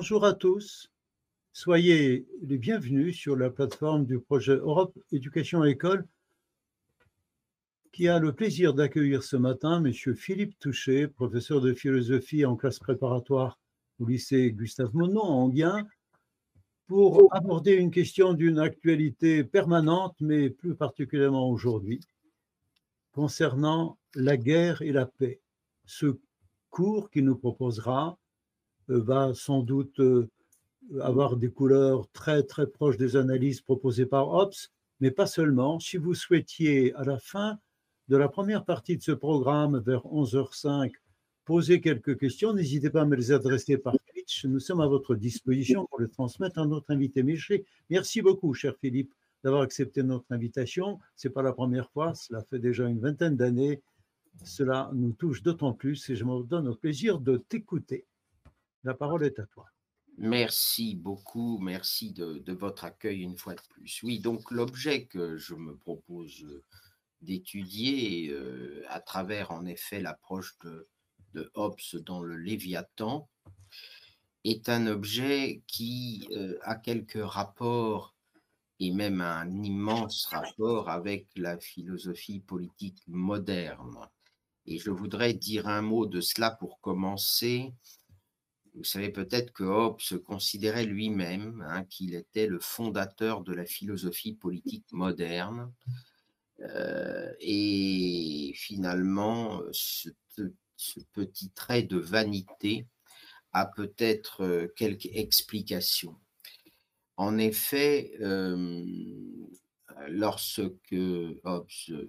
Bonjour à tous. Soyez les bienvenus sur la plateforme du projet Europe Éducation École qui a le plaisir d'accueillir ce matin M. Philippe Touché, professeur de philosophie en classe préparatoire au lycée Gustave Monod en Anguien, pour aborder une question d'une actualité permanente, mais plus particulièrement aujourd'hui, concernant la guerre et la paix. Ce cours qu'il nous proposera va sans doute euh, avoir des couleurs très très proches des analyses proposées par Hobbes, mais pas seulement. Si vous souhaitiez à la fin de la première partie de ce programme, vers 11h05, poser quelques questions, n'hésitez pas à me les adresser par Twitch. Nous sommes à votre disposition pour les transmettre à notre invité. Merci beaucoup, cher Philippe, d'avoir accepté notre invitation. Ce n'est pas la première fois, cela fait déjà une vingtaine d'années. Cela nous touche d'autant plus et je me donne au plaisir de t'écouter. La parole est à toi. Merci beaucoup, merci de, votre accueil une fois de plus. Oui, donc l'objet que je me propose d'étudier euh, à travers en effet l'approche de, Hobbes dans le Léviathan est un objet qui euh, a quelques rapports et même un immense rapport avec la philosophie politique moderne. Et je voudrais dire un mot de cela pour commencer. Vous savez peut-être que Hobbes considérait lui-même hein, qu'il était le fondateur de la philosophie politique moderne euh, et finalement, ce, petit trait de vanité a peut-être euh, quelques explications. En effet, euh, lorsque Hobbes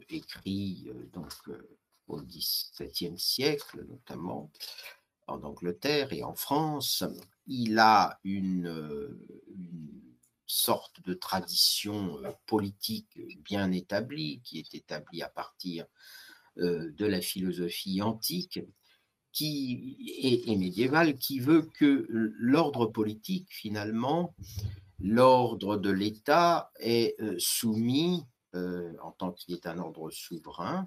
écrit donc, au XVIIe siècle notamment, en Angleterre et en France, il a une sorte de tradition euh, politique bien établie, qui est établie à partir euh, de la philosophie antique qui est, médiévale, qui veut que l'ordre politique, finalement, l'ordre de l'État est euh, soumis, en tant qu'il est un ordre souverain,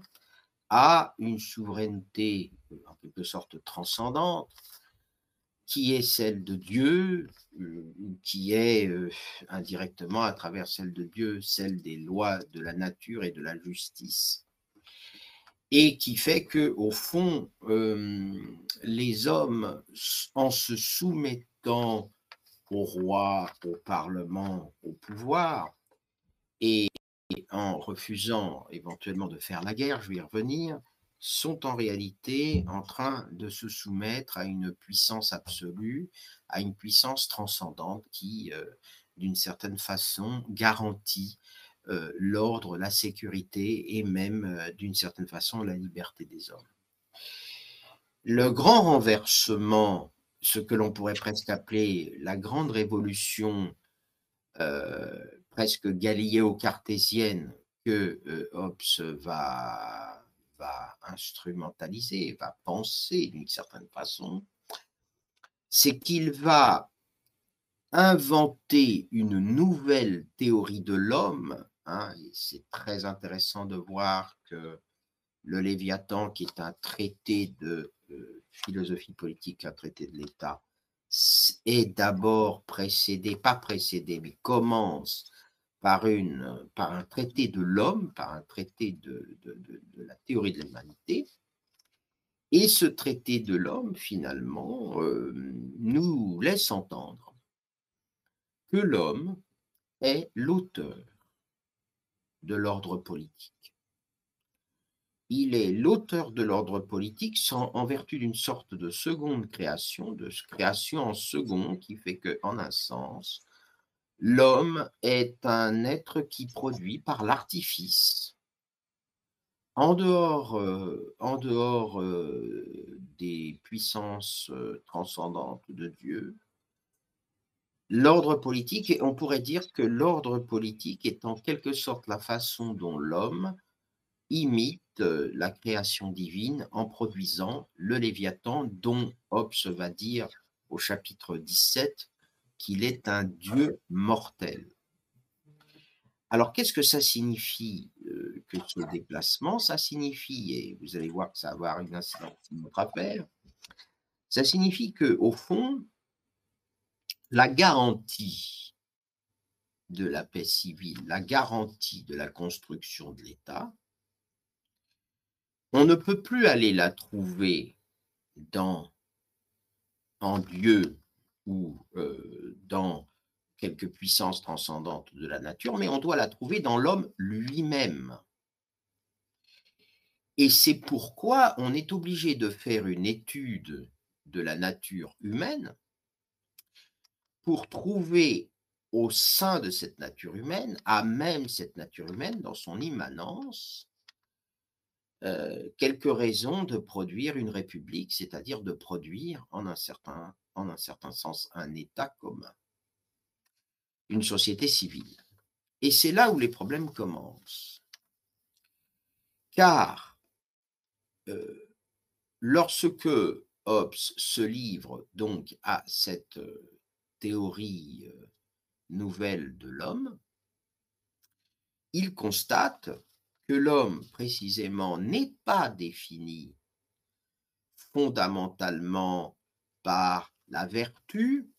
à une souveraineté en quelque sorte transcendante, qui est celle de Dieu, euh, qui est euh, indirectement à travers celle de Dieu, celle des lois de la nature et de la justice. Et qui fait que, au fond, euh, les hommes, en se soumettant au roi, au parlement, au pouvoir, et en refusant éventuellement de faire la guerre, je vais y revenir, sont en réalité en train de se soumettre à une puissance absolue, à une puissance transcendante qui, euh, d'une certaine façon, garantit euh, l'ordre, la sécurité et même, euh, d'une certaine façon, la liberté des hommes. Le grand renversement, ce que l'on pourrait presque appeler la grande révolution presque galéo-cartésienne que Hobbes va va instrumentaliser, va penser d'une certaine façon, c'est qu'il va inventer une nouvelle théorie de l'homme. Hein, c'est très intéressant de voir que le Léviathan, qui est un traité de euh, philosophie politique, un traité de l'État, est d'abord précédé, pas précédé, mais commence par, une, un traité de l'homme, par un traité de, la théorie de l'humanité. Et ce traité de l'homme, finalement, euh, nous laisse entendre que l'homme est l'auteur de l'ordre politique. Il est l'auteur de l'ordre politique en vertu d'une sorte de seconde création, de création en second, qui fait que, en un sens, L'homme est un être qui produit par l'artifice. En dehors, euh, euh, des puissances euh, transcendantes de Dieu, l'ordre politique, et on pourrait dire que l'ordre politique est en quelque sorte la façon dont l'homme imite la création divine en produisant le Léviathan dont Hobbes va dire au chapitre 17 qu'il est un Dieu mortel. Alors, qu'est-ce que ça signifie euh, que ce déplacement Ça signifie, et vous allez voir que ça va avoir une incidence sur notre affaire, ça signifie que au fond, la garantie de la paix civile, la garantie de la construction de l'État, on ne peut plus aller la trouver dans, en Dieu ou euh, dans quelque puissance transcendante de la nature, mais on doit la trouver dans l'homme lui-même. Et c'est pourquoi on est obligé de faire une étude de la nature humaine pour trouver au sein de cette nature humaine, à même cette nature humaine, dans son immanence, euh, quelques raisons de produire une république, c'est-à-dire de produire en un, certain, en un certain sens un État commun, une société civile. Et c'est là où les problèmes commencent. Car euh, lorsque Hobbes se livre donc à cette euh, théorie nouvelle de l'homme, il constate que l'homme, précisément, n'est pas défini fondamentalement par la vertu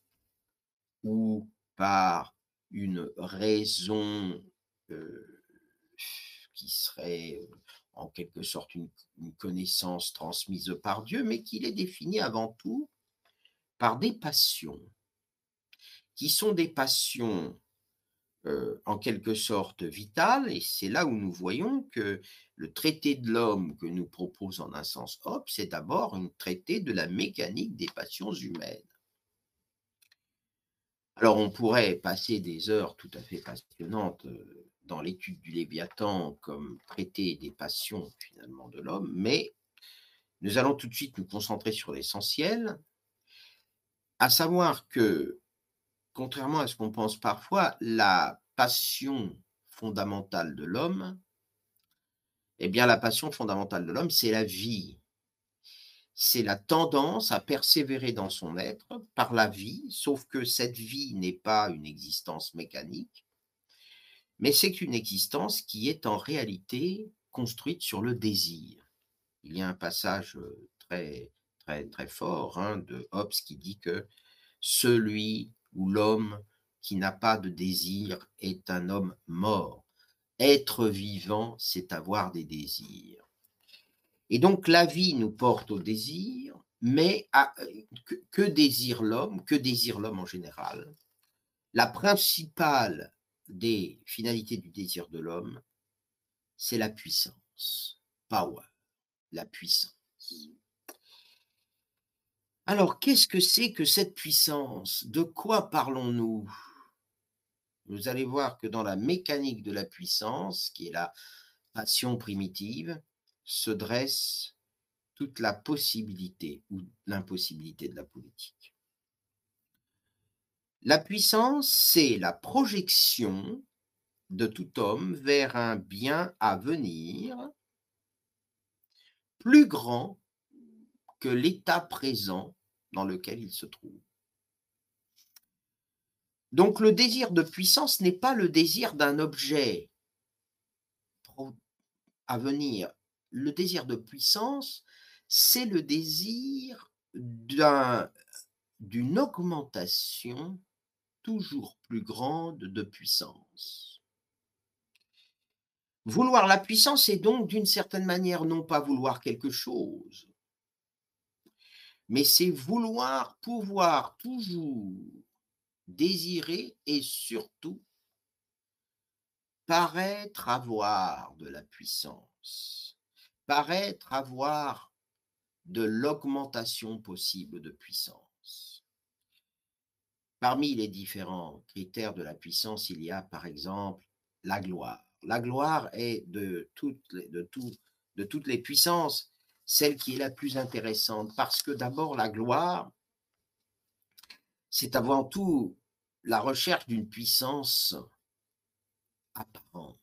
ou par une raison euh, qui serait euh, en quelque sorte une, connaissance transmise par Dieu, mais qu'il est défini avant tout par des passions, qui sont des passions euh, en quelque sorte vital, et c'est là où nous voyons que le traité de l'homme que nous propose en un sens Hobbes, c'est d'abord un traité de la mécanique des passions humaines. Alors on pourrait passer des heures tout à fait passionnantes euh, dans l'étude du Léviathan comme traité des passions finalement de l'homme, mais nous allons tout de suite nous concentrer sur l'essentiel, à savoir que contrairement à ce qu'on pense parfois, la passion fondamentale de l'homme, eh bien, la passion fondamentale de l'homme, c'est la vie. C'est la tendance à persévérer dans son être par la vie, sauf que cette vie n'est pas une existence mécanique, mais c'est une existence qui est en réalité construite sur le désir. Il y a un passage euh, très, très, très fort hein, de Hobbes qui dit que celui où l'homme qui n'a pas de désir est un homme mort. Être vivant, c'est avoir des désirs. Et donc la vie nous porte au désir, mais que, désire l'homme Que désire l'homme en général? La principale des finalités du désir de l'homme, c'est la puissance, power, la puissance. Alors, qu'est-ce que c'est que cette puissance? De quoi parlons-nous? Vous allez voir que dans la mécanique de la puissance, qui est la passion primitive, se dresse toute la possibilité ou l'impossibilité de la politique. La puissance, c'est la projection de tout homme vers un bien à venir plus grand que l'état présent dans lequel il se trouve. Donc le désir de puissance n'est pas le désir d'un objet à venir. Le désir de puissance, c'est le désir d'une augmentation toujours plus grande de puissance. Vouloir la puissance est donc d'une certaine manière non pas vouloir quelque chose, mais c'est vouloir pouvoir toujours désirer et surtout paraître avoir de la puissance, paraître avoir de l'augmentation possible de puissance. Parmi les différents critères de la puissance, il y a par exemple la gloire. La gloire est de toutes les, puissances celle qui est la plus intéressante, parce que d'abord, la gloire, c'est avant tout la recherche d'une puissance apparente.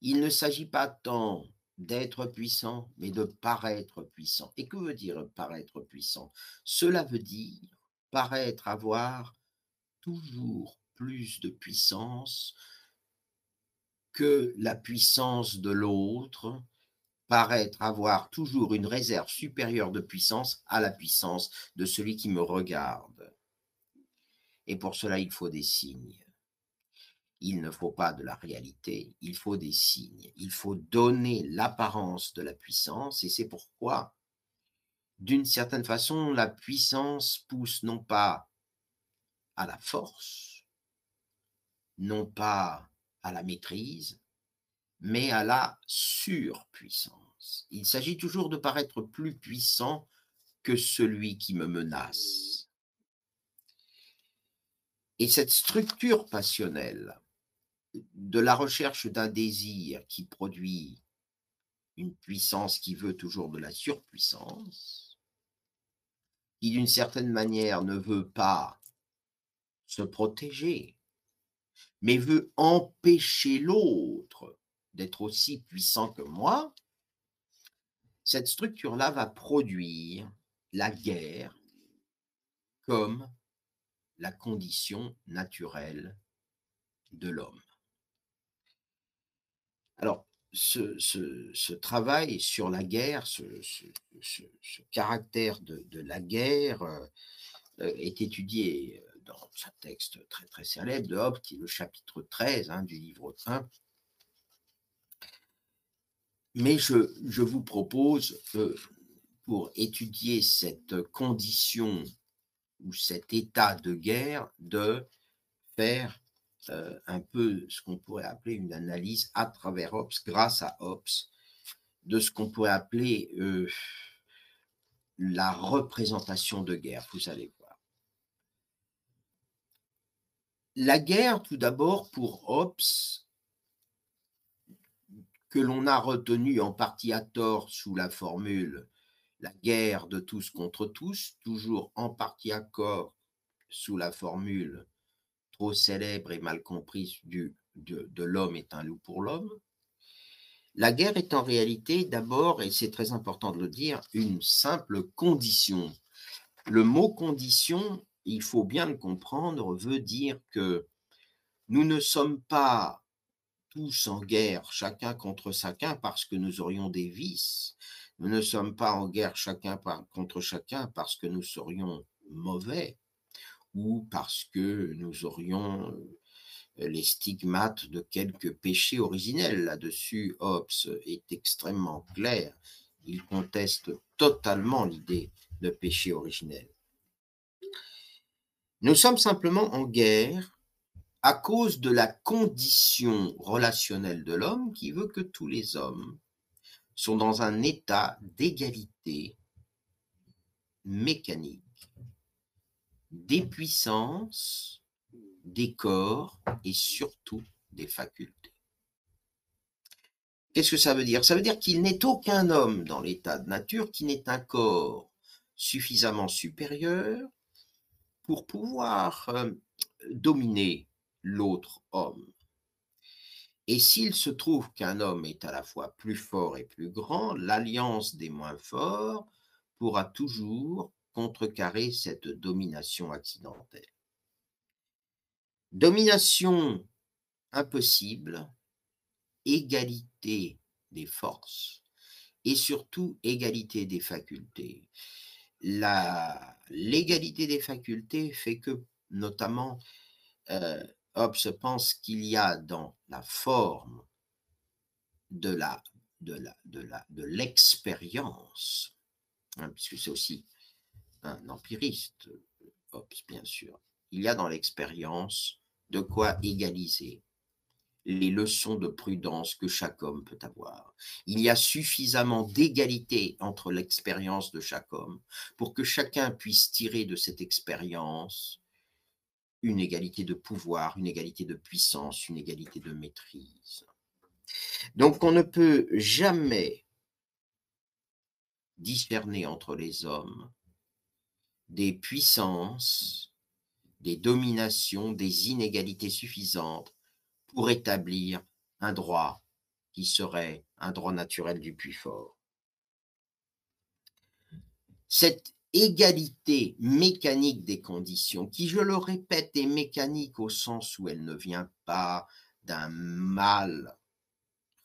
Il ne s'agit pas tant d'être puissant, mais de paraître puissant. Et que veut dire paraître puissant? Cela veut dire paraître avoir toujours plus de puissance que la puissance de l'autre, paraître avoir toujours une réserve supérieure de puissance à la puissance de celui qui me regarde. Et pour cela, il faut des signes. Il ne faut pas de la réalité, il faut des signes. Il faut donner l'apparence de la puissance et c'est pourquoi, d'une certaine façon, la puissance pousse non pas à la force, non pas à la maîtrise, mais à la surpuissance. Il s'agit toujours de paraître plus puissant que celui qui me menace. Et cette structure passionnelle de la recherche d'un désir qui produit une puissance qui veut toujours de la surpuissance, qui d'une certaine manière ne veut pas se protéger, mais veut empêcher l'autre d'être aussi puissant que moi, cette structure-là va produire la guerre comme la condition naturelle de l'homme. Alors, ce, travail sur la guerre, ce, caractère de, la guerre euh, est étudié dans un texte très très célèbre de Hobbes, qui est le chapitre 13 hein, du livre 1. Mais je, vous propose, euh, pour étudier cette condition ou cet état de guerre, de faire euh, un peu ce qu'on pourrait appeler une analyse à travers Hobbes, grâce à Hobbes, de ce qu'on pourrait appeler euh, la représentation de guerre. Vous allez voir. La guerre, tout d'abord, pour Hobbes, que l'on a retenu en partie à tort sous la formule la guerre de tous contre tous, toujours en partie à corps sous la formule trop célèbre et mal comprise du, de, de l'homme est un loup pour l'homme. La guerre est en réalité d'abord, et c'est très important de le dire, une simple condition. Le mot condition, il faut bien le comprendre, veut dire que nous ne sommes pas tous en guerre, chacun contre chacun, parce que nous aurions des vices. Nous ne sommes pas en guerre chacun contre chacun parce que nous serions mauvais ou parce que nous aurions euh, les stigmates de quelques péchés originels. Là-dessus, Hobbes est extrêmement clair. Il conteste totalement l'idée de péché originel. Nous sommes simplement en guerre à cause de la condition relationnelle de l'homme qui veut que tous les hommes sont dans un état d'égalité mécanique des puissances, des corps et surtout des facultés. Qu'est-ce que ça veut dire? Ça veut dire qu'il n'est aucun homme dans l'état de nature qui n'ait un corps suffisamment supérieur pour pouvoir euh, dominer l'autre homme. Et s'il se trouve qu'un homme est à la fois plus fort et plus grand, l'alliance des moins forts pourra toujours contrecarrer cette domination accidentelle. Domination impossible, égalité des forces et surtout égalité des facultés. L'égalité des facultés fait que, notamment, euh, Hobbes pense qu'il y a dans la forme de l'expérience, hein, puisque c'est aussi un empiriste, Hobbes, bien sûr. Il y a dans l'expérience de quoi égaliser les leçons de prudence que chaque homme peut avoir. Il y a suffisamment d'égalité entre l'expérience de chaque homme pour que chacun puisse tirer de cette expérience une égalité de pouvoir, une égalité de puissance, une égalité de maîtrise. Donc on ne peut jamais discerner entre les hommes des puissances, des dominations, des inégalités suffisantes pour établir un droit qui serait un droit naturel du plus fort. Égalité mécanique des conditions, qui, je le répète, est mécanique au sens où elle ne vient pas d'un mal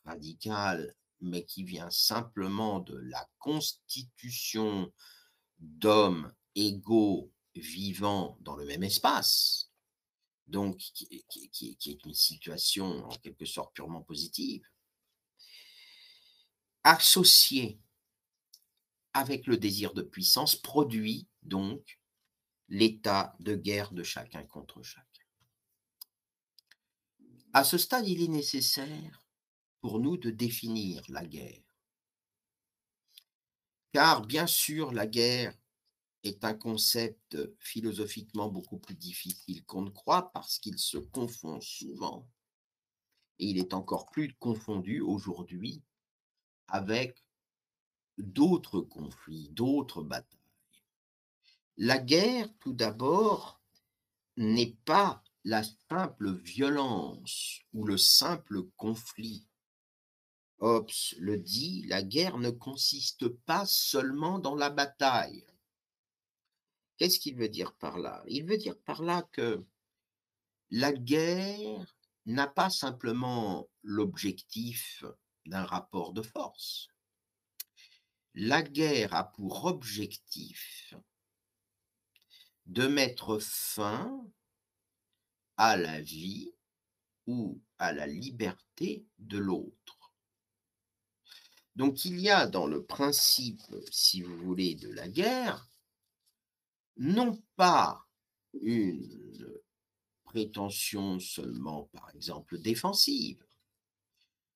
radical, mais qui vient simplement de la constitution d'hommes égaux vivant dans le même espace, donc qui, est une situation en quelque sorte purement positive, associée avec le désir de puissance, produit donc l'état de guerre de chacun contre chacun. À ce stade, il est nécessaire pour nous de définir la guerre. Car bien sûr, la guerre est un concept philosophiquement beaucoup plus difficile qu'on ne croit parce qu'il se confond souvent et il est encore plus confondu aujourd'hui avec d'autres conflits, d'autres batailles. La guerre, tout d'abord, n'est pas la simple violence ou le simple conflit. Hobbes le dit, la guerre ne consiste pas seulement dans la bataille. Qu'est-ce qu'il veut dire par là? Il veut dire par là que la guerre n'a pas simplement l'objectif d'un rapport de force. La guerre a pour objectif de mettre fin à la vie ou à la liberté de l'autre. Donc il y a dans le principe, si vous voulez, de la guerre, non pas une prétention seulement, par exemple, défensive,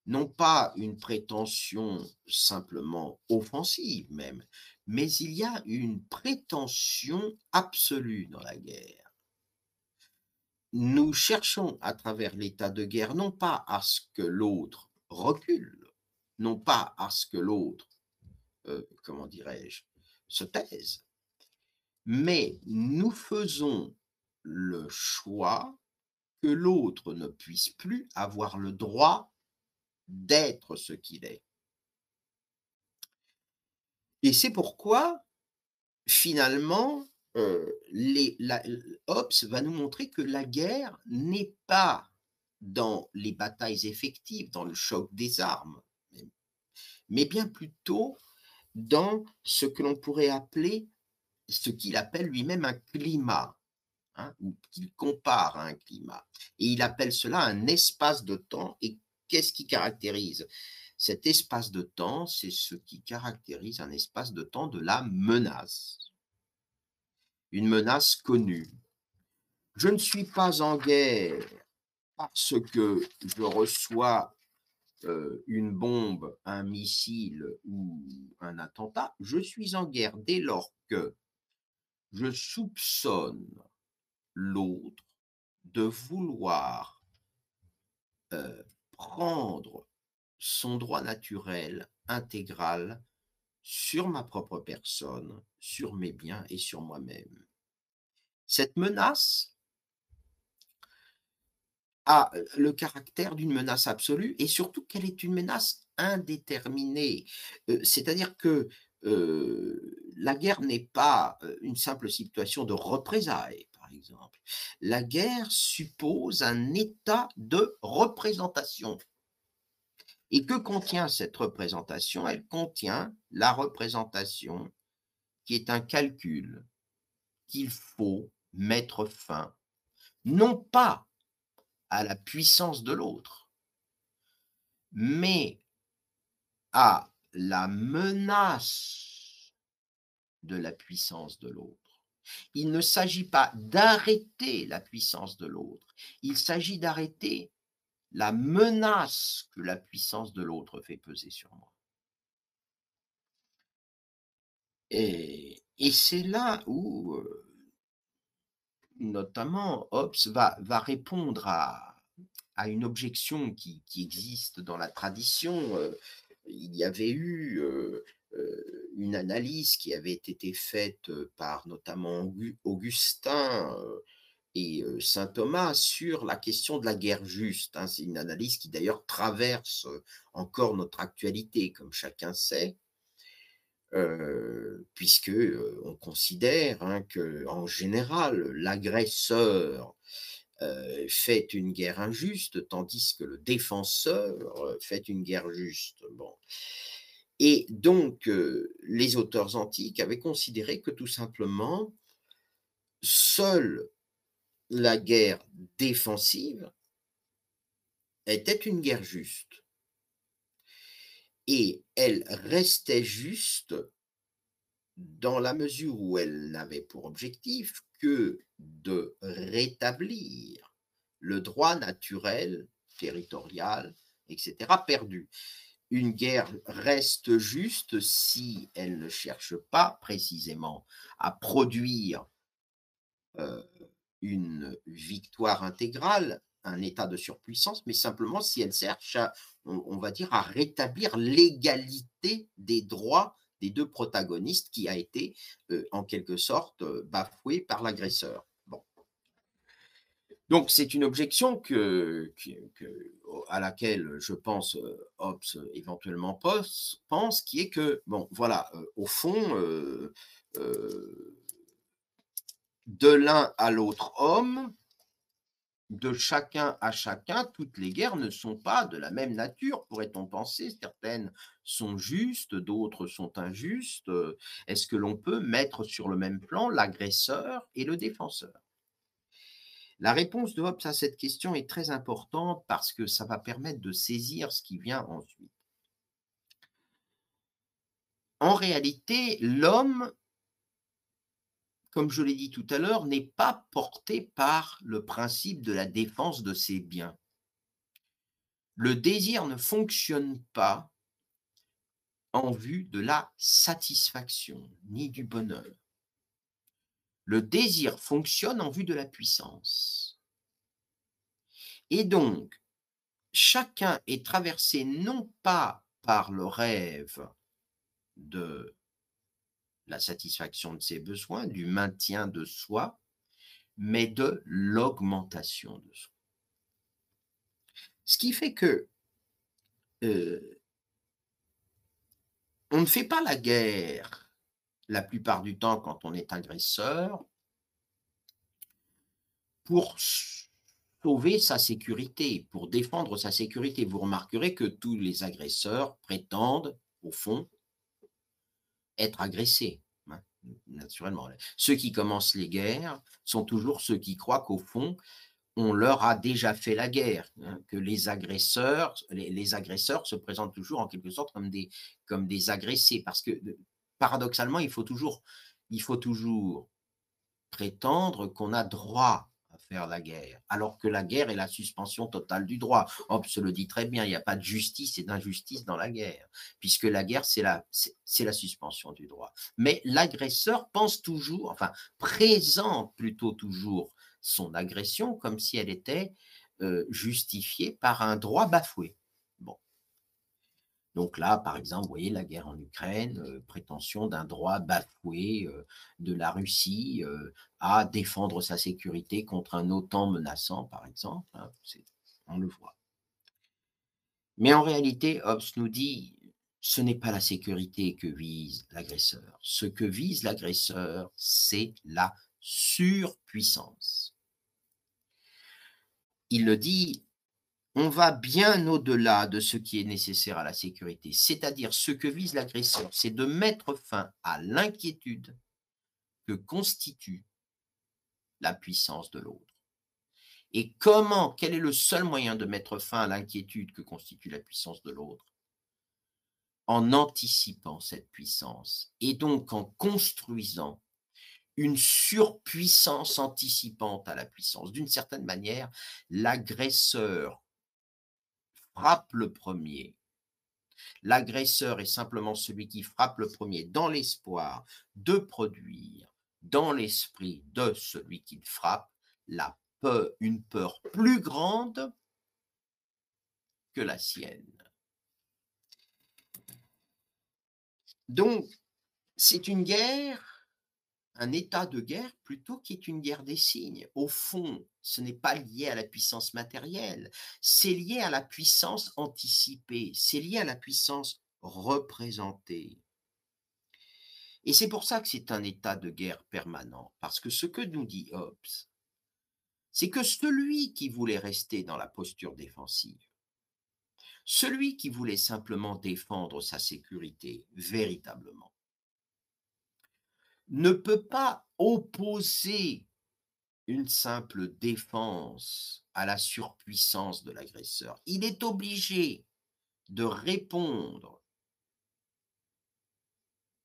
non pas une prétention simplement offensive même, mais il y a une prétention absolue dans la guerre. Nous cherchons à travers l'état de guerre non pas à ce que l'autre recule, non pas à ce que l'autre, euh, comment dirais-je, se taise, mais nous faisons le choix que l'autre ne puisse plus avoir le droit d'être ce qu'il est. Et c'est pourquoi, finalement, euh, Hobbes va nous montrer que la guerre n'est pas dans les batailles effectives, dans le choc des armes, mais bien plutôt dans ce que l'on pourrait appeler ce qu'il appelle lui-même un climat, hein, ou qu'il compare à un climat. Et il appelle cela un espace de temps. Et qu'est-ce qui caractérise cet espace de temps? C'est ce qui caractérise un espace de temps de la menace. Une menace connue. Je ne suis pas en guerre parce que je reçois euh, une bombe, un missile ou un attentat. Je suis en guerre dès lors que je soupçonne l'autre de vouloir euh, prendre son droit naturel intégral sur ma propre personne, sur mes biens et sur moi-même. Cette menace a le caractère d'une menace absolue et surtout qu'elle est une menace indéterminée. Euh, c'est-à-dire que euh, la guerre n'est pas une simple situation de représailles, La guerre suppose un état de représentation. Et que contient cette représentation? Elle contient la représentation qui est un calcul qu'il faut mettre fin, non pas à la puissance de l'autre, mais à la menace de la puissance de l'autre. Il ne s'agit pas d'arrêter la puissance de l'autre, il s'agit d'arrêter la menace que la puissance de l'autre fait peser sur moi. Et, c'est là où, euh, notamment, Hobbes va, répondre à, une objection qui, existe dans la tradition euh, il y avait eu une analyse qui avait été faite par notamment Augustin et saint Thomas sur la question de la guerre juste. Hein. C'est une analyse qui d'ailleurs traverse encore notre actualité, comme chacun sait, puisque on considère hein, que en général l'agresseur euh, fait une guerre injuste, tandis que le défenseur euh, fait une guerre juste. Bon. Et donc, euh, les auteurs antiques avaient considéré que tout simplement, seul la guerre défensive était une guerre juste. Et elle restait juste dans la mesure où elle n'avait pour objectif que de rétablir le droit naturel, territorial, etc., perdu. Une guerre reste juste si elle ne cherche pas précisément à produire euh, une victoire intégrale, un état de surpuissance, mais simplement si elle cherche à, on, va dire, à rétablir l'égalité des droits des deux protagonistes qui a été euh, en quelque sorte euh, bafouée par l'agresseur. Donc c'est une objection à laquelle je pense euh, Hobbes éventuellement pense, pense, qui est que, bon, voilà, au fond, de l'un à l'autre homme, de chacun à chacun, toutes les guerres ne sont pas de la même nature, pourrait-on penser. Certaines sont justes, d'autres sont injustes. Est-ce que l'on peut mettre sur le même plan l'agresseur et le défenseur? La réponse de Hobbes à cette question est très importante parce que ça va permettre de saisir ce qui vient ensuite. En réalité, l'homme comme je l'ai dit tout à l'heure, n'est pas porté par le principe de la défense de ses biens. Le désir ne fonctionne pas en vue de la satisfaction ni du bonheur. Le désir fonctionne en vue de la puissance. Et donc, chacun est traversé non pas par le rêve de la satisfaction de ses besoins, du maintien de soi, mais de l'augmentation de soi. Ce qui fait que euh, on ne fait pas la guerre la plupart du temps quand on est agresseur pour sauver sa sécurité, pour défendre sa sécurité. Vous remarquerez que tous les agresseurs prétendent, au fond, être agressés, hein, naturellement. Ceux qui commencent les guerres sont toujours ceux qui croient qu'au fond, on leur a déjà fait la guerre, hein, que les agresseurs, se présentent toujours en quelque sorte comme des, comme des agressés, parce que paradoxalement, il faut toujours, prétendre qu'on a droit faire la guerre, alors que la guerre est la suspension totale du droit. Hobbes le dit très bien, il n'y a pas de justice et d'injustice dans la guerre, puisque la guerre, c'est la, c'est la suspension du droit. Mais l'agresseur pense toujours, enfin, présente plutôt toujours son agression comme si elle était euh, justifiée par un droit bafoué. Donc là, par exemple, vous voyez la guerre en Ukraine, euh, prétention d'un droit bafoué euh, de la Russie euh, à défendre sa sécurité contre un OTAN menaçant, par exemple. Hein, on le voit. Mais en réalité, Hobbes nous dit, ce n'est pas la sécurité que vise l'agresseur. Ce que vise l'agresseur, c'est la surpuissance. Il le dit on va bien au-delà de ce qui est nécessaire à la sécurité. C'est-à-dire ce que vise l'agresseur, c'est de mettre fin à l'inquiétude que constitue la puissance de l'autre. Et comment, quel est le seul moyen de mettre fin à l'inquiétude que constitue la puissance de l'autre? En anticipant cette puissance et donc en construisant une surpuissance anticipante à la puissance. D'une certaine manière, l'agresseur frappe le premier. L'agresseur est simplement celui qui frappe le premier dans l'espoir de produire dans l'esprit de celui qu'il frappe une peur plus grande que la sienne. Donc, c'est une guerre un état de guerre plutôt qui est une guerre des signes. Au fond, ce n'est pas lié à la puissance matérielle, c'est lié à la puissance anticipée, c'est lié à la puissance représentée. Et c'est pour ça que c'est un état de guerre permanent, parce que ce que nous dit Hobbes, c'est que celui qui voulait rester dans la posture défensive, celui qui voulait simplement défendre sa sécurité véritablement, ne peut pas opposer une simple défense à la surpuissance de l'agresseur. Il est obligé de répondre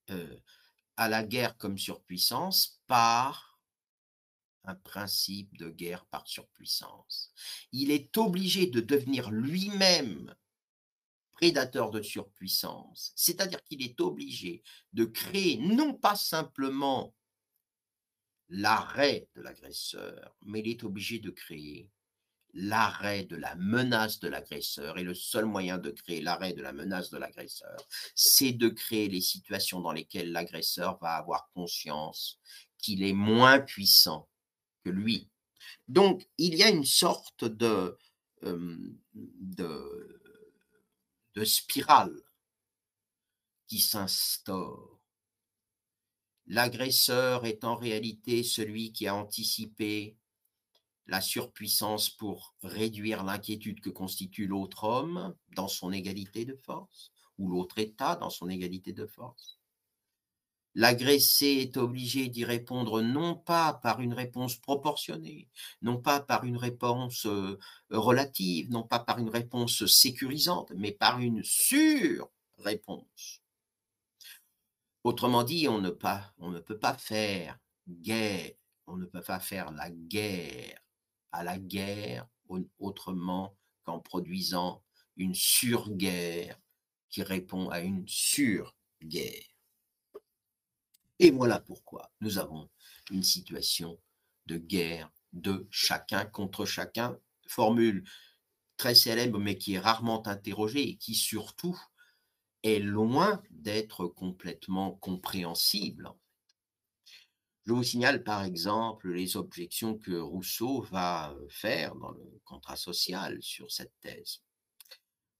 euh, à la guerre comme surpuissance par un principe de guerre par surpuissance. Il est obligé de devenir lui-même prédateur de surpuissance, c'est-à-dire qu'il est obligé de créer non pas simplement l'arrêt de l'agresseur, mais il est obligé de créer l'arrêt de la menace de l'agresseur. Et le seul moyen de créer l'arrêt de la menace de l'agresseur, c'est de créer les situations dans lesquelles l'agresseur va avoir conscience qu'il est moins puissant que lui. Donc, il y a une sorte de, de, de spirale qui s'instaure. L'agresseur est en réalité celui qui a anticipé la surpuissance pour réduire l'inquiétude que constitue l'autre homme dans son égalité de force, ou l'autre État dans son égalité de force. L'agressé est obligé d'y répondre non pas par une réponse proportionnée, non pas par une réponse euh, relative, non pas par une réponse sécurisante, mais par une sur-réponse. Autrement dit, on ne, pas, on ne peut pas faire guerre, on ne peut pas faire la guerre à la guerre autrement qu'en produisant une surguerre qui répond à une surguerre. Et voilà pourquoi nous avons une situation de guerre de chacun contre chacun, formule très célèbre mais qui est rarement interrogée et qui surtout est loin d'être complètement compréhensible. Je vous signale par exemple les objections que Rousseau va faire dans le contrat social sur cette thèse.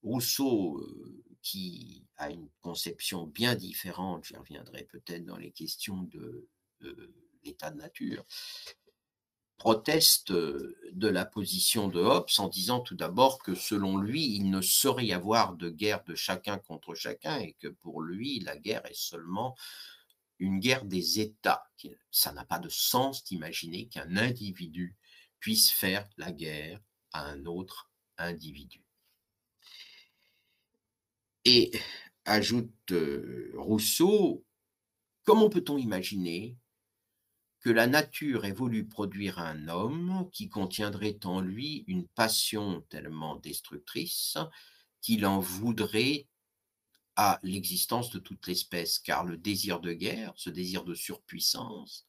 Rousseau, euh, qui a une conception bien différente, j'y reviendrai peut-être dans les questions de, l'état de nature, proteste euh, de la position de Hobbes en disant tout d'abord que selon lui, il ne saurait y avoir de guerre de chacun contre chacun et que pour lui, la guerre est seulement une guerre des États. Ça n'a pas de sens d'imaginer qu'un individu puisse faire la guerre à un autre individu. Et ajoute euh, Rousseau, comment peut-on imaginer que la nature ait voulu produire un homme qui contiendrait en lui une passion tellement destructrice qu'il en voudrait à l'existence de toute l'espèce, car le désir de guerre, ce désir de surpuissance,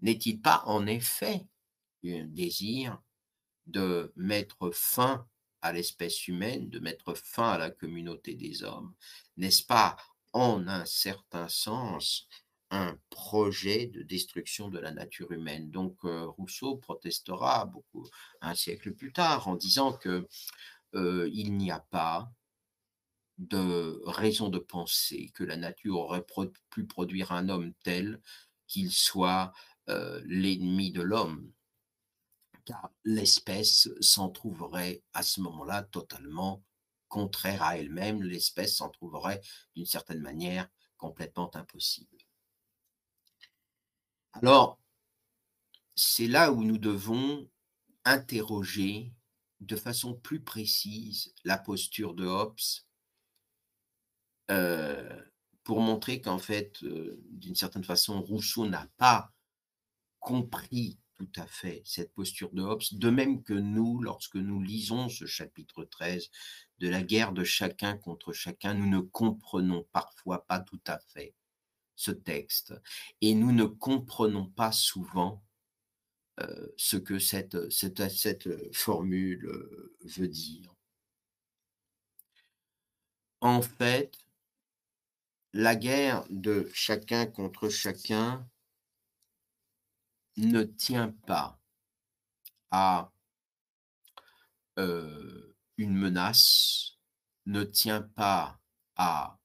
n'est-il pas en effet un désir de mettre fin à l'espèce humaine, de mettre fin à la communauté des hommes, n'est-ce pas en un certain sens un projet de destruction de la nature humaine? Donc euh, Rousseau protestera beaucoup un siècle plus tard en disant que euh, il n'y a pas de raison de penser que la nature aurait pu produire un homme tel qu'il soit euh, l'ennemi de l'homme car l'espèce s'en trouverait à ce moment-là totalement contraire à elle-même, l'espèce s'en trouverait d'une certaine manière complètement impossible. Alors, c'est là où nous devons interroger de façon plus précise la posture de Hobbes euh, pour montrer qu'en fait, euh, d'une certaine façon, Rousseau n'a pas compris tout à fait cette posture de Hobbes, de même que nous, lorsque nous lisons ce chapitre 13 de la guerre de chacun contre chacun, nous ne comprenons parfois pas tout à fait ce texte et nous ne comprenons pas souvent euh, ce que cette, formule euh, veut dire. En fait, la guerre de chacun contre chacun ne tient pas à une menace, ne tient pas à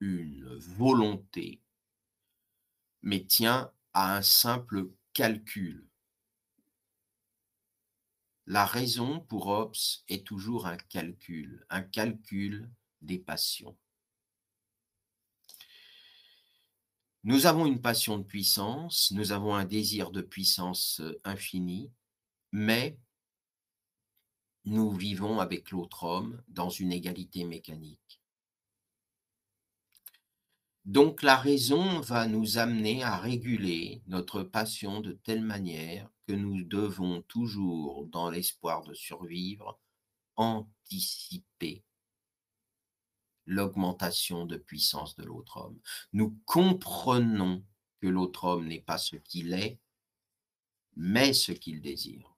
une volonté, mais tient à un simple calcul. La raison pour Hobbes est toujours un calcul, un calcul des passions. Nous avons une passion de puissance, nous avons un désir de puissance infini, mais nous vivons avec l'autre homme dans une égalité mécanique. Donc la raison va nous amener à réguler notre passion de telle manière que nous devons toujours, dans l'espoir de survivre, anticiper l'augmentation de puissance de l'autre homme. Nous comprenons que l'autre homme n'est pas ce qu'il est, mais ce qu'il désire.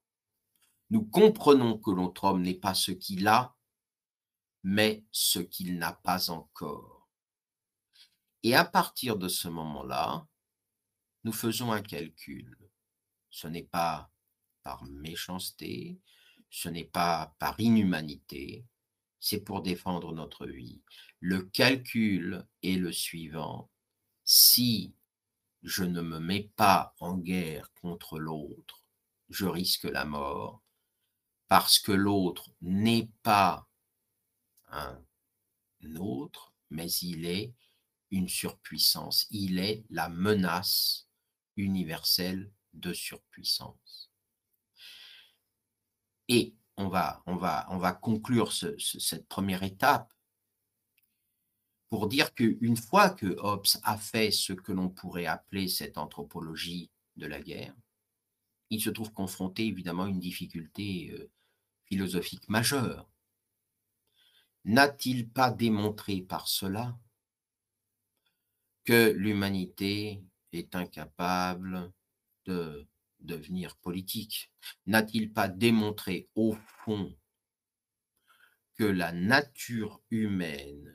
Nous comprenons que l'autre homme n'est pas ce qu'il a, mais ce qu'il n'a pas encore. Et à partir de ce moment-là, nous faisons un calcul. Ce n'est pas par méchanceté, ce n'est pas par inhumanité, c'est pour défendre notre vie. Le calcul est le suivant. Si je ne me mets pas en guerre contre l'autre, je risque la mort parce que l'autre n'est pas un autre, mais il est une surpuissance. Il est la menace universelle de surpuissance. Et on va, on va, on va conclure cette première étape pour dire qu'une fois que Hobbes a fait ce que l'on pourrait appeler cette anthropologie de la guerre, il se trouve confronté évidemment à une difficulté euh, philosophique majeure. N'a-t-il pas démontré par cela que l'humanité est incapable de devenir politique N'a-t-il pas démontré au fond que la nature humaine,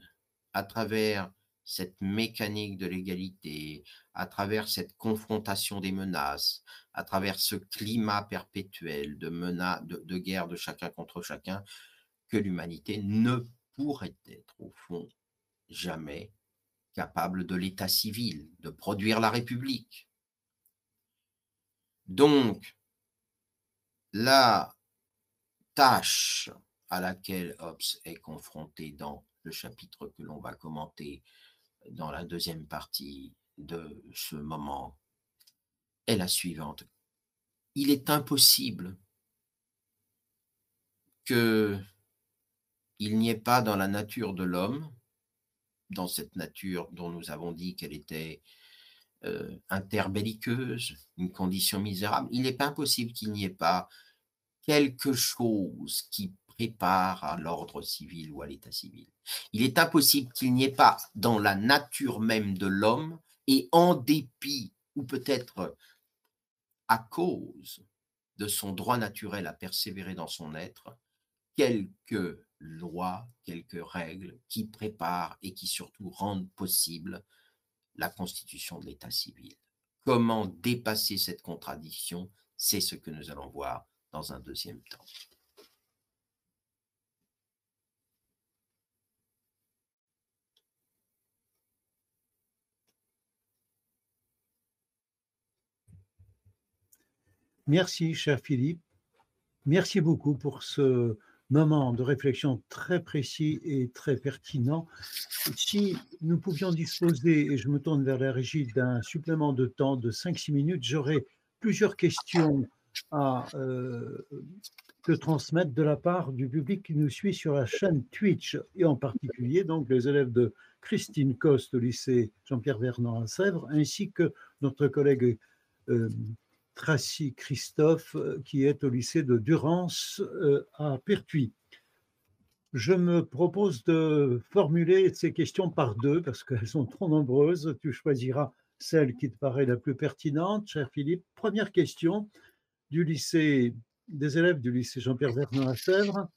à travers cette mécanique de l'égalité, à travers cette confrontation des menaces, à travers ce climat perpétuel de, menaces, de, guerre de chacun contre chacun, que l'humanité ne pourrait être, au fond, jamais capable de l'état civil, de produire la République? Donc, la tâche à laquelle Hobbes est confronté dans le chapitre que l'on va commenter dans la deuxième partie de ce moment est la suivante. Il est impossible que il n'y ait pas dans la nature de l'homme, dans cette nature dont nous avons dit qu'elle était euh, interbelliqueuse, une condition misérable, il n'est pas impossible qu'il n'y ait pas quelque chose qui prépare à l'ordre civil ou à l'état civil. Il est impossible qu'il n'y ait pas dans la nature même de l'homme et en dépit, ou peut-être à cause de son droit naturel à persévérer dans son être, quelques lois, quelques règles qui préparent et qui surtout rendent possible la constitution de l'état civil. Comment dépasser cette contradiction? C'est ce que nous allons voir dans un deuxième temps. Merci, cher Philippe. Merci beaucoup pour ce moment de réflexion très précis et très pertinent. Si nous pouvions disposer, et je me tourne vers la régie, d'un supplément de temps de 5-6 minutes, j'aurais plusieurs questions à euh, te transmettre de la part du public qui nous suit sur la chaîne Twitch, et en particulier donc les élèves de Christine Coste au lycée Jean-Pierre Vernant à Sèvres, ainsi que notre collègue euh, Tracy Christophe, euh, qui est au lycée de Durance euh, à Pertuis. Je me propose de formuler ces questions par deux parce qu'elles sont trop nombreuses. Tu choisiras celle qui te paraît la plus pertinente, cher Philippe. Première question du lycée, des élèves du lycée Jean-Pierre Vernon à Sèvres,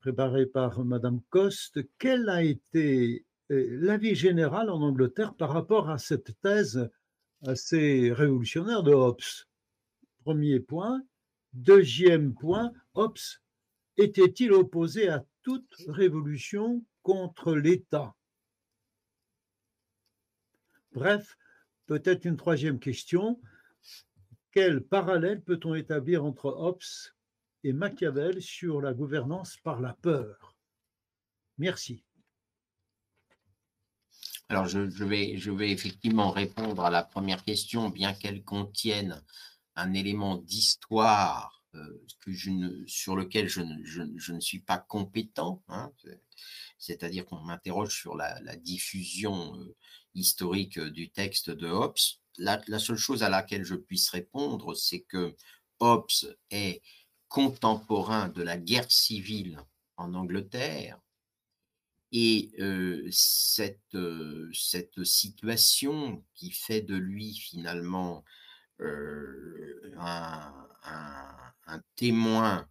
préparée par Madame Coste. Quel a été euh, l'avis général en Angleterre par rapport à cette thèse assez révolutionnaire de Hobbes. Premier point. Deuxième point, Hobbes était-il opposé à toute révolution contre l'État? Bref, peut-être une troisième question. Quel parallèle peut-on établir entre Hobbes et Machiavel sur la gouvernance par la peur? Merci. Alors, je, vais, effectivement répondre à la première question, bien qu'elle contienne un élément d'histoire euh, sur lequel je ne, suis pas compétent. Hein, c'est-à-dire qu'on m'interroge sur la, diffusion euh, historique du texte de Hobbes. La, seule chose à laquelle je puisse répondre, c'est que Hobbes est contemporain de la guerre civile en Angleterre. Et cette, cette situation qui fait de lui finalement un, un, témoin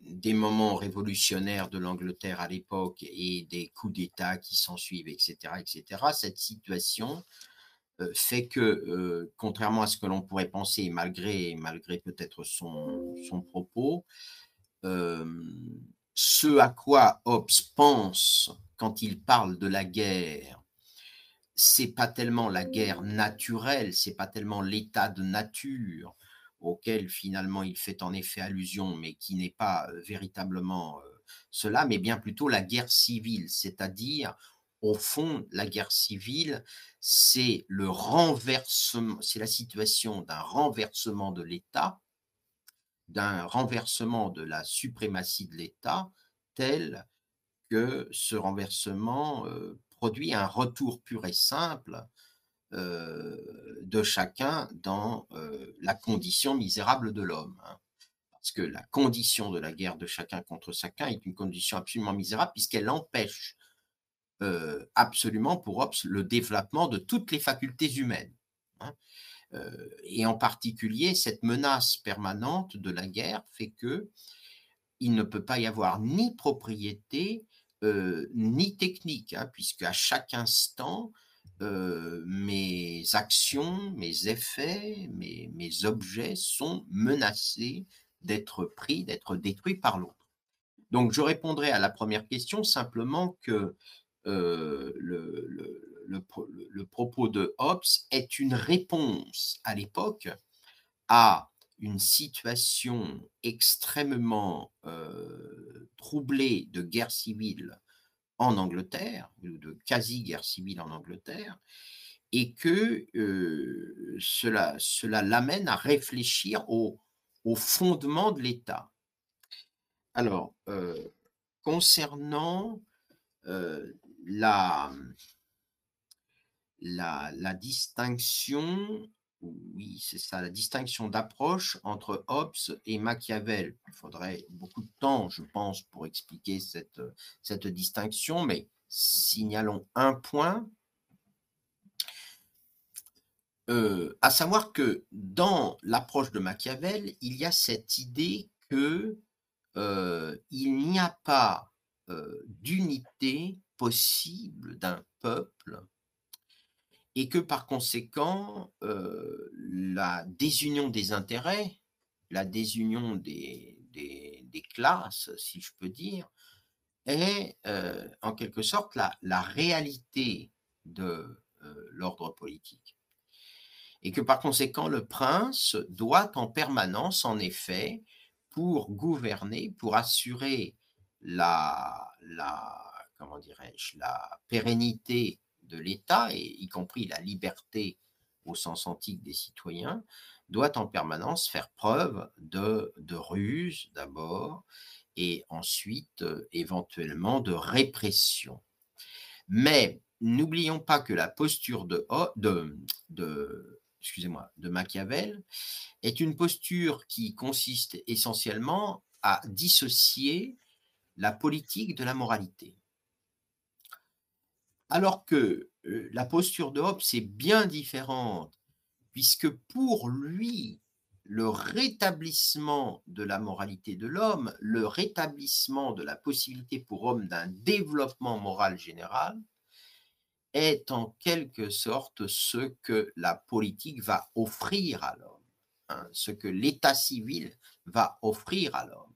des moments révolutionnaires de l'Angleterre à l'époque et des coups d'État qui s'en suivent, etc., etc., cette situation fait que, contrairement à ce que l'on pourrait penser, malgré, malgré peut-être son, son, propos, ce à quoi Hobbes pense quand il parle de la guerre, c'est pas tellement la guerre naturelle, c'est pas tellement l'état de nature, auquel finalement il fait en effet allusion, mais qui n'est pas véritablement cela, mais bien plutôt la guerre civile, c'est-à-dire au fond, la guerre civile, c'est le renversement, c'est la situation d'un renversement de l'État, d'un renversement de la suprématie de l'État, tel que ce renversement produit un retour pur et simple euh, de chacun dans euh, la condition misérable de l'homme. Hein. Parce que la condition de la guerre de chacun contre chacun est une condition absolument misérable puisqu'elle empêche euh, absolument pour Hobbes le développement de toutes les facultés humaines. Hein. Et en particulier, cette menace permanente de la guerre fait que il ne peut pas y avoir ni propriété ni technique, hein, puisque à chaque instant, mes actions, mes effets, mes, mes objets sont menacés d'être pris, d'être détruits par l'autre. Donc je répondrai à la première question simplement que le, le, propos de Hobbes est une réponse à l'époque à une situation extrêmement troublée de guerre civile en Angleterre, ou de quasi-guerre civile en Angleterre, et que euh, cela, cela l'amène à réfléchir au, au fondement de l'État. Alors, euh, concernant euh, la, la, distinction oui, c'est ça, la distinction d'approche entre Hobbes et Machiavel. Il faudrait beaucoup de temps, je pense, pour expliquer cette, cette distinction, mais signalons un point, euh, à savoir que dans l'approche de Machiavel, il y a cette idée que euh, il n'y a pas euh, d'unité possible d'un peuple et que par conséquent, euh, la désunion des intérêts, la désunion des, classes, si je peux dire, est euh, en quelque sorte la, la réalité de euh, l'ordre politique. Et que par conséquent, le prince doit en permanence, en effet, pour gouverner, pour assurer la comment dirais-je, la pérennité de l'État, et y compris la liberté au sens antique des citoyens, doit en permanence faire preuve de, ruse d'abord, et ensuite euh, éventuellement de répression. Mais n'oublions pas que la posture de excusez-moi, de Machiavel est une posture qui consiste essentiellement à dissocier la politique de la moralité. Alors que la posture de Hobbes est bien différente, puisque pour lui, le rétablissement de la moralité de l'homme, le rétablissement de la possibilité pour homme d'un développement moral général, est en quelque sorte ce que la politique va offrir à l'homme, hein, ce que l'état civil va offrir à l'homme.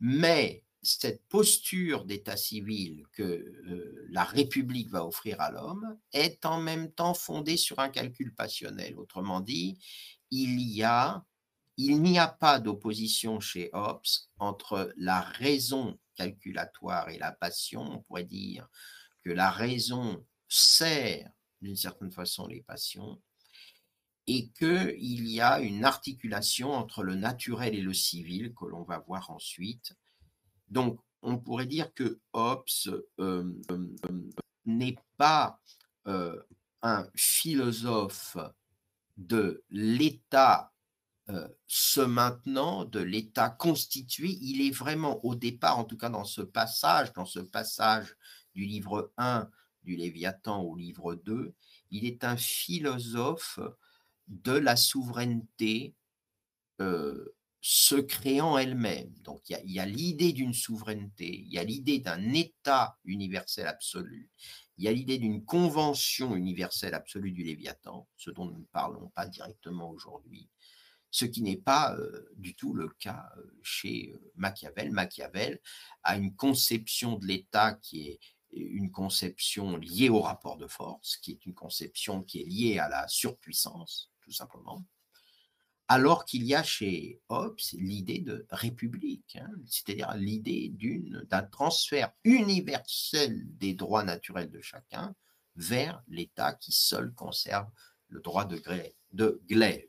Mais cette posture d'état civil que euh, la République va offrir à l'homme est en même temps fondée sur un calcul passionnel. Autrement dit, il y a, il n'y a pas d'opposition chez Hobbes entre la raison calculatoire et la passion. On pourrait dire que la raison sert d'une certaine façon les passions et qu'il y a une articulation entre le naturel et le civil que l'on va voir ensuite. Donc, on pourrait dire que Hobbes euh, euh, n'est pas euh, un philosophe de l'état se maintenant, de l'état constitué. Il est vraiment au départ, en tout cas dans ce passage, dans ce passage du livre 1 du Léviathan au livre 2, il est un philosophe de la souveraineté se créant elle-même. Donc il y a, l'idée d'une souveraineté, il y a l'idée d'un État universel absolu, il y a l'idée d'une convention universelle absolue du Léviathan, ce dont nous ne parlons pas directement aujourd'hui, ce qui n'est pas du tout le cas chez Machiavel. Machiavel a une conception de l'État qui est une conception liée au rapport de force, qui est une conception qui est liée à la surpuissance, tout simplement, alors qu'il y a chez Hobbes l'idée de république, hein, c'est-à-dire l'idée d'un transfert universel des droits naturels de chacun vers l'État qui seul conserve le droit de, glaive.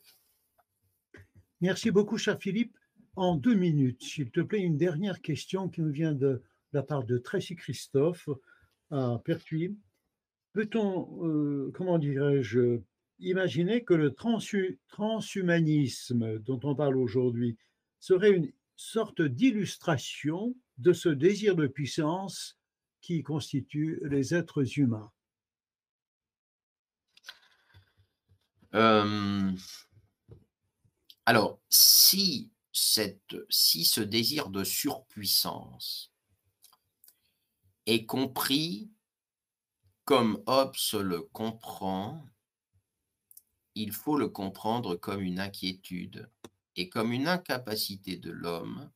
Merci beaucoup, cher Philippe. En deux minutes, s'il te plaît, une dernière question qui nous vient de la part de Tracy Christophe à Pertuis. Peut-on, euh, comment dirais-je, imaginer que le transhumanisme dont on parle aujourd'hui serait une sorte d'illustration de ce désir de puissance qui constitue les êtres humains. Euh, Alors, si ce désir de surpuissance est compris comme Hobbes le comprend, il faut le comprendre comme une inquiétude et comme une incapacité de l'homme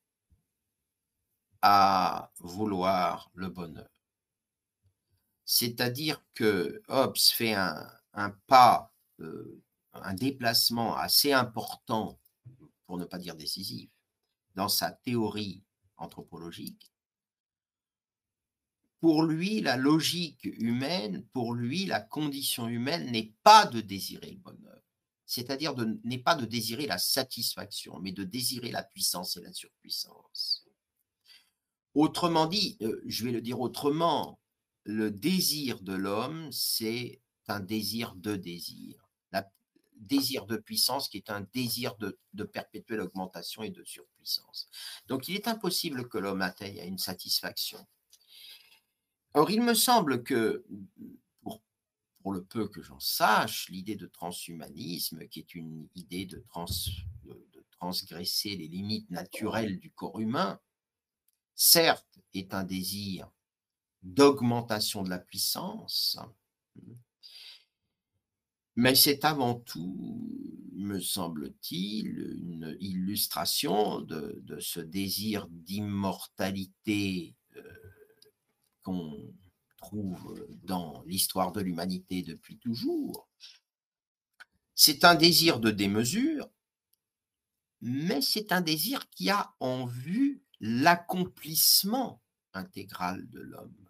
à vouloir le bonheur. C'est-à-dire que Hobbes fait un, pas, euh, un déplacement assez important, pour ne pas dire décisif, dans sa théorie anthropologique, pour lui, la logique humaine, pour lui, la condition humaine n'est pas de désirer le bonheur. C'est-à-dire n'est pas de désirer la satisfaction, mais de désirer la puissance et la surpuissance. Autrement dit, euh, je vais le dire autrement, le désir de l'homme, c'est un désir de désir. Le désir de puissance qui est un désir de, de perpétuelle augmentation et de surpuissance. Donc il est impossible que l'homme atteigne à une satisfaction Or, il me semble que, pour, le peu que j'en sache, l'idée de transhumanisme, qui est une idée de, transgresser les limites naturelles du corps humain, certes est un désir d'augmentation de la puissance, mais c'est avant tout, me semble-t-il, une illustration de, ce désir d'immortalité qu'on trouve dans l'histoire de l'humanité depuis toujours. C'est un désir de démesure, mais c'est un désir qui a en vue l'accomplissement intégral de l'homme.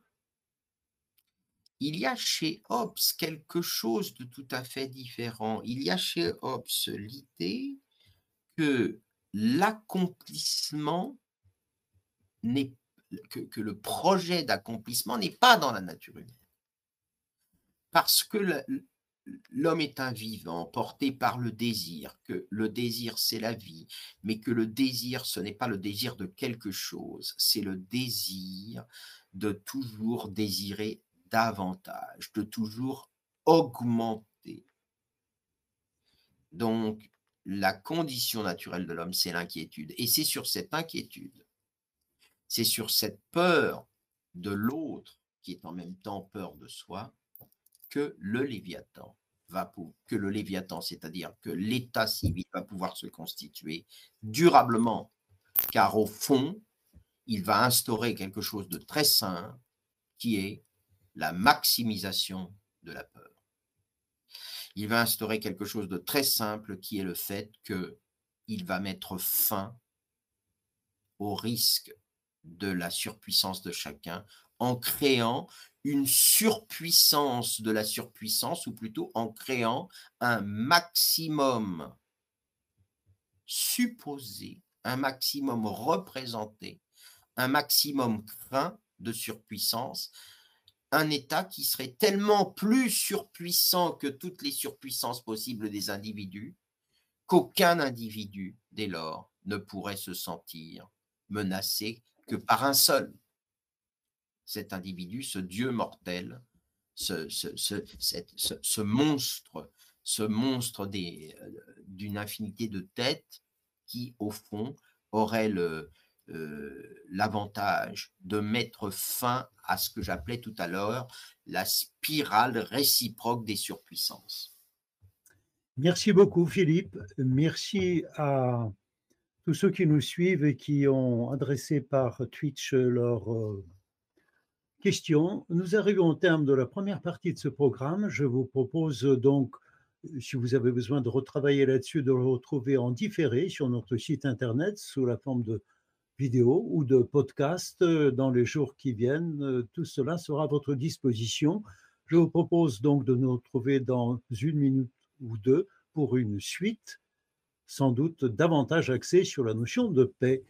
Il y a chez Hobbes quelque chose de tout à fait différent. Il y a chez Hobbes l'idée que l'accomplissement n'est que, le projet d'accomplissement n'est pas dans la nature humaine. Parce que l'homme est un vivant porté par le désir, que le désir c'est la vie, mais que le désir ce n'est pas le désir de quelque chose, c'est le désir de toujours désirer davantage, de toujours augmenter. Donc, la condition naturelle de l'homme, c'est l'inquiétude. Et c'est sur cette inquiétude c'est sur cette peur de l'autre, qui est en même temps peur de soi, que le Léviathan va que le c'est-à-dire que l'état civil va pouvoir se constituer durablement, car au fond, il va instaurer quelque chose de très sain, qui est la maximisation de la peur. Il va instaurer quelque chose de très simple, qui est le fait que il va mettre fin au risque de la surpuissance de chacun en créant une surpuissance de la surpuissance, ou plutôt en créant un maximum supposé, un maximum représenté, un maximum craint de surpuissance, un État qui serait tellement plus surpuissant que toutes les surpuissances possibles des individus, qu'aucun individu, dès lors, ne pourrait se sentir menacé que par un seul. Cet individu, ce Dieu mortel, ce, ce, monstre, ce monstre euh, d'une infinité de têtes qui, au fond, aurait euh, l'avantage de mettre fin à ce que j'appelais tout à l'heure la spirale réciproque des surpuissances. Merci beaucoup Philippe. Merci à tous ceux qui nous suivent et qui ont adressé par Twitch leurs euh, questions. Nous arrivons au terme de la première partie de ce programme. Je vous propose donc, si vous avez besoin de retravailler là-dessus, de le retrouver en différé sur notre site internet sous la forme de vidéo ou de podcast euh, dans les jours qui viennent. Euh, tout cela sera à votre disposition. Je vous propose donc de nous retrouver dans une minute ou deux pour une suite, sans doute davantage axée sur la notion de paix.